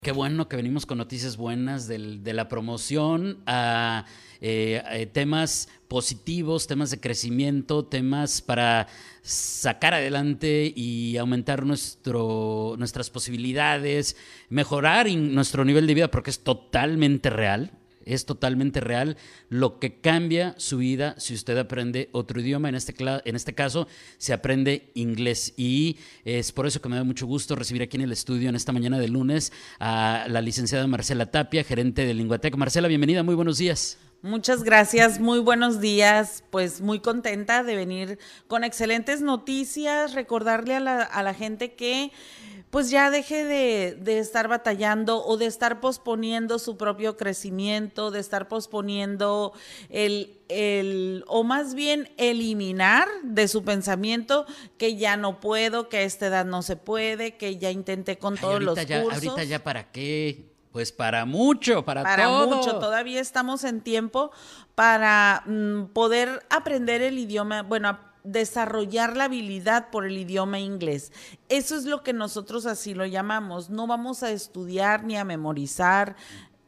Qué bueno que venimos con noticias buenas de la promoción a eh, eh, temas positivos, temas de crecimiento, temas para sacar adelante y aumentar nuestro, nuestras posibilidades, mejorar nuestro nivel de vida, porque es totalmente real. Es totalmente real lo que cambia su vida si usted aprende otro idioma. En este, en este caso, se aprende inglés. Y es por eso que me da mucho gusto recibir aquí en el estudio en esta mañana de lunes a la licenciada Marcela Tapia, gerente de Linguatec. Marcela, bienvenida, muy buenos días. Muchas gracias, muy buenos días. Pues muy contenta de venir con excelentes noticias, recordarle a la, a la gente que pues ya deje de, de estar batallando o de estar posponiendo su propio crecimiento, de estar posponiendo el, el, o más bien eliminar de su pensamiento que ya no puedo, que a esta edad no se puede, que ya intenté con Ay, todos los ya, cursos. Ahorita ya para qué? Pues para mucho, para, para todo. mucho. Todavía estamos en tiempo para mm, poder aprender el idioma, bueno, desarrollar la habilidad por el idioma inglés. Eso es lo que nosotros así lo llamamos. No vamos a estudiar ni a memorizar,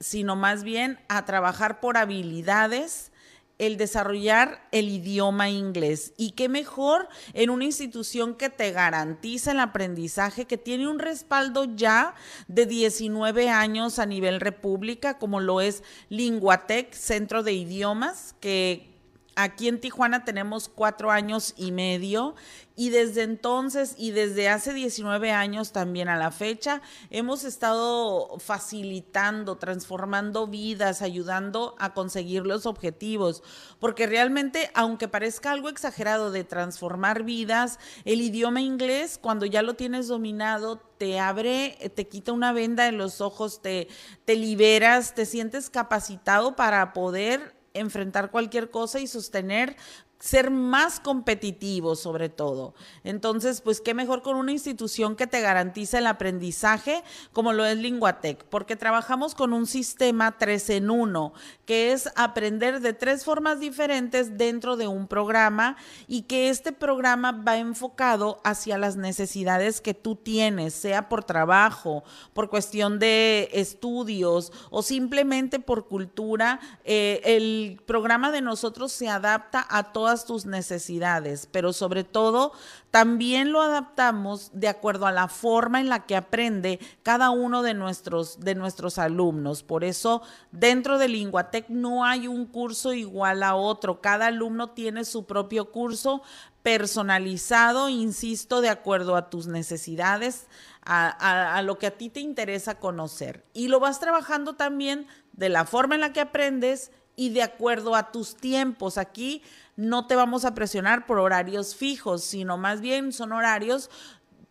sino más bien a trabajar por habilidades el desarrollar el idioma inglés. Y qué mejor en una institución que te garantiza el aprendizaje, que tiene un respaldo ya de 19 años a nivel república, como lo es Linguatec, Centro de Idiomas, que Aquí en Tijuana tenemos cuatro años y medio y desde entonces y desde hace 19 años también a la fecha hemos estado facilitando, transformando vidas, ayudando a conseguir los objetivos, porque realmente, aunque parezca algo exagerado de transformar vidas, el idioma inglés, cuando ya lo tienes dominado, te abre, te quita una venda de los ojos, te, te liberas, te sientes capacitado para poder enfrentar cualquier cosa y sostener ser más competitivo sobre todo. Entonces, pues qué mejor con una institución que te garantiza el aprendizaje como lo es Linguatec, porque trabajamos con un sistema 3 en 1, que es aprender de tres formas diferentes dentro de un programa y que este programa va enfocado hacia las necesidades que tú tienes, sea por trabajo, por cuestión de estudios o simplemente por cultura. Eh, el programa de nosotros se adapta a todas tus necesidades, pero sobre todo también lo adaptamos de acuerdo a la forma en la que aprende cada uno de nuestros, de nuestros alumnos. Por eso, dentro de Linguatec no hay un curso igual a otro. Cada alumno tiene su propio curso personalizado, insisto, de acuerdo a tus necesidades, a, a, a, lo que a ti te interesa conocer. Y lo vas trabajando también de la forma en la que aprendes y de acuerdo a tus tiempos. Aquí no te vamos a presionar por horarios fijos, sino más bien son horarios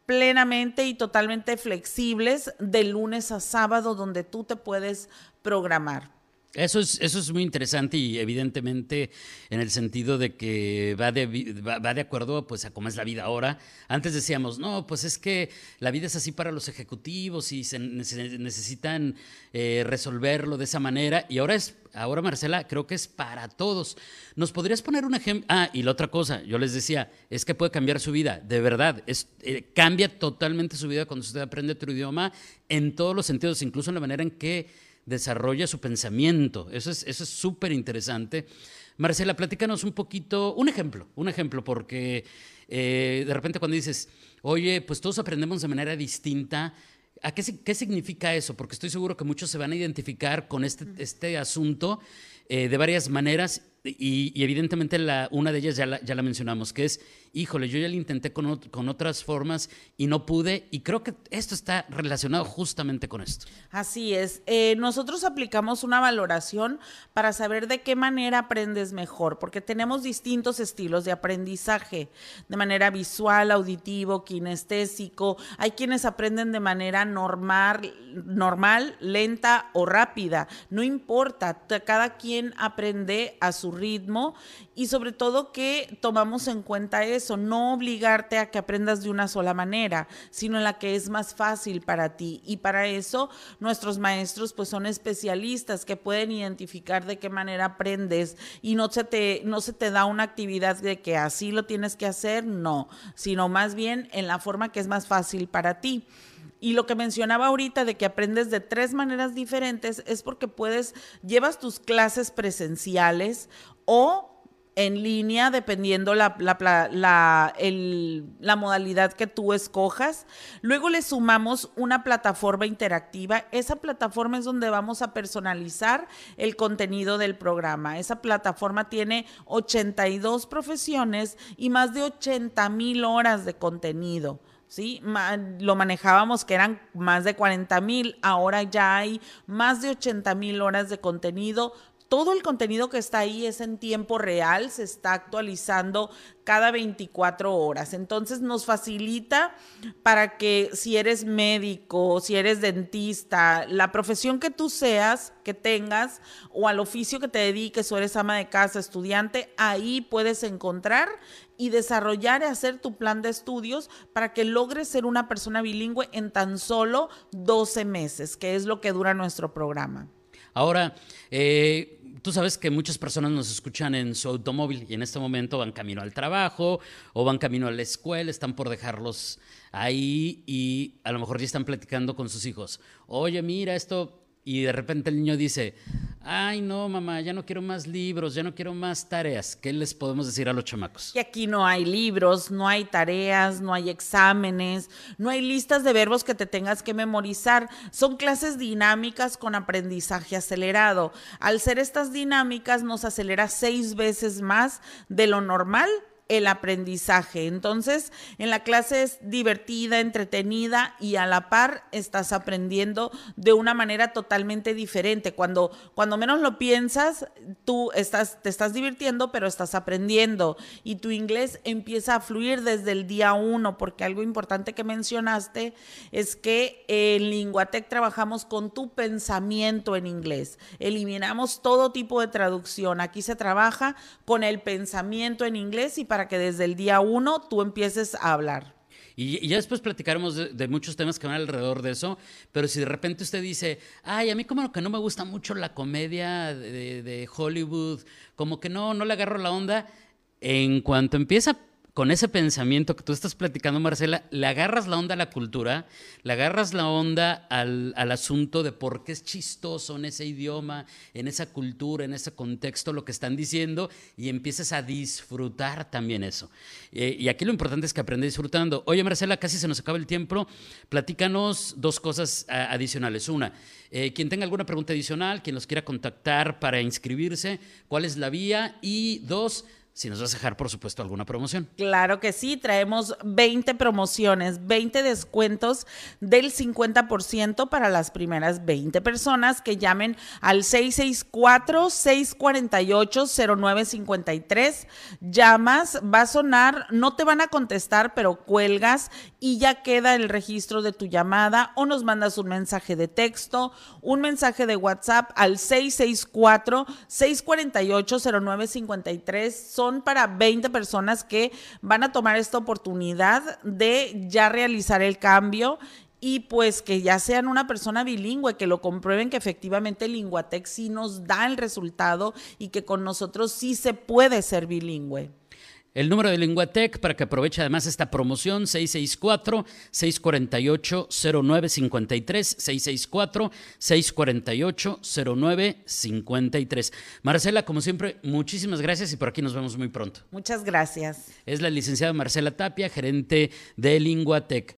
plenamente y totalmente flexibles de lunes a sábado donde tú te puedes programar. Eso es, eso es muy interesante y evidentemente en el sentido de que va de, va, va de acuerdo pues, a cómo es la vida ahora. Antes decíamos, no, pues es que la vida es así para los ejecutivos y se, necesitan eh, resolverlo de esa manera. Y ahora es, ahora Marcela, creo que es para todos. ¿Nos podrías poner un ejemplo? Ah, y la otra cosa, yo les decía, es que puede cambiar su vida, de verdad. Eh, cambia totalmente su vida cuando usted aprende otro idioma en todos los sentidos, incluso en la manera en que desarrolla su pensamiento. Eso es eso es súper interesante. Marcela, platícanos un poquito, un ejemplo, un ejemplo, porque eh, de repente cuando dices, oye, pues todos aprendemos de manera distinta, ¿a qué, qué significa eso? Porque estoy seguro que muchos se van a identificar con este, este asunto eh, de varias maneras y, y evidentemente la, una de ellas ya la, ya la, mencionamos, que es, híjole, yo ya lo intenté con, con, otras formas y no pude, y creo que esto está relacionado justamente con esto. Así es, eh, nosotros aplicamos una valoración para saber de qué manera aprendes mejor, porque tenemos distintos estilos de aprendizaje, de manera visual, auditivo, kinestésico, hay quienes aprenden de manera normal, normal, lenta o rápida, no importa, cada quien aprende a su ritmo y sobre todo que tomamos en cuenta eso no obligarte a que aprendas de una sola manera, sino en la que es más fácil para ti. Y para eso nuestros maestros pues son especialistas que pueden identificar de qué manera aprendes y no se te, no se te da una actividad de que así lo tienes que hacer, no, sino más bien en la forma que es más fácil para ti. Y lo que mencionaba ahorita de que aprendes de tres maneras diferentes es porque puedes, llevas tus clases presenciales o en línea, dependiendo la, modalidad que tú escojas. Luego le sumamos una plataforma interactiva. Esa plataforma es donde vamos a personalizar el contenido del programa. Esa plataforma tiene 82 profesiones y más de 80 mil horas de contenido. ¿sí? lo manejábamos que eran más de 40 mil, ahora ya hay más de 80 mil horas de contenido todo el contenido que está ahí es en tiempo real, se está actualizando cada 24 horas. Entonces nos facilita para que si eres médico, si eres dentista, la profesión que tú seas, que tengas, o al oficio que te dediques, o eres ama de casa, estudiante, ahí puedes encontrar y desarrollar y hacer tu plan de estudios para que logres ser una persona bilingüe en tan solo 12 meses, que es lo que dura nuestro programa. Ahora, eh, tú sabes que muchas personas nos escuchan en su automóvil y en este momento van camino al trabajo o van camino a la escuela, están por dejarlos ahí y a lo mejor ya están platicando con sus hijos. Oye, mira, esto y de repente el niño dice, ay no, mamá, ya no quiero más libros, ya no quiero más tareas. ¿Qué les podemos decir a los chamacos? Que aquí no hay libros, no hay tareas, no hay exámenes, no hay listas de verbos que te tengas que memorizar. Son clases dinámicas con aprendizaje acelerado. Al ser estas dinámicas nos acelera seis veces más de lo normal el aprendizaje. Entonces, en la clase es divertida, entretenida y a la par estás aprendiendo de una manera totalmente diferente. Cuando, cuando menos lo piensas, tú estás, te estás divirtiendo, pero estás aprendiendo y tu inglés empieza a fluir desde el día uno, porque algo importante que mencionaste es que en Linguatec trabajamos con tu pensamiento en inglés. Eliminamos todo tipo de traducción. Aquí se trabaja con el pensamiento en inglés y para que desde el día uno tú empieces a hablar. Y, ya después platicaremos de, muchos temas que van alrededor de eso, pero si de repente usted dice, ay, a mí como que no me gusta mucho la comedia de, de Hollywood, como que no, no le agarro la onda, en cuanto empieza con ese pensamiento que tú estás platicando, Marcela, le agarras la onda a la cultura, le agarras la onda al, asunto de por qué es chistoso en ese idioma, en esa cultura, en ese contexto lo que están diciendo y empiezas a disfrutar también eso. Y aquí lo importante es que aprendes disfrutando. Oye, Marcela, casi se nos acaba el tiempo. Platícanos dos cosas adicionales. Una, eh, quien tenga alguna pregunta adicional, quien los quiera contactar para inscribirse, cuál es la vía. Y dos, si nos vas a dejar, por supuesto, alguna promoción. Claro que sí, traemos 20 promociones, 20 descuentos del 50% para las primeras 20 personas que llamen al 664-648-0953. Llamas, va a sonar, no te van a contestar, pero cuelgas y ya queda el registro de tu llamada o nos mandas un mensaje de texto, un mensaje de WhatsApp al 664-648-0953 son para 20 personas que van a tomar esta oportunidad de ya realizar el cambio y pues que ya sean una persona bilingüe, que lo comprueben que efectivamente Linguatec sí nos da el resultado y que con nosotros sí se puede ser bilingüe. El número de Linguatec para que aproveche además esta promoción 664-648-0953, 664-648-0953. Marcela, como siempre, muchísimas gracias y por aquí nos vemos muy pronto. Muchas gracias. Es la licenciada Marcela Tapia, gerente de Linguatec.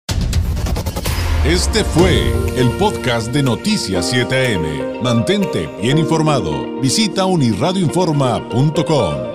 Este fue el podcast de Noticias 7am. Mantente bien informado. Visita unirradioinforma.com.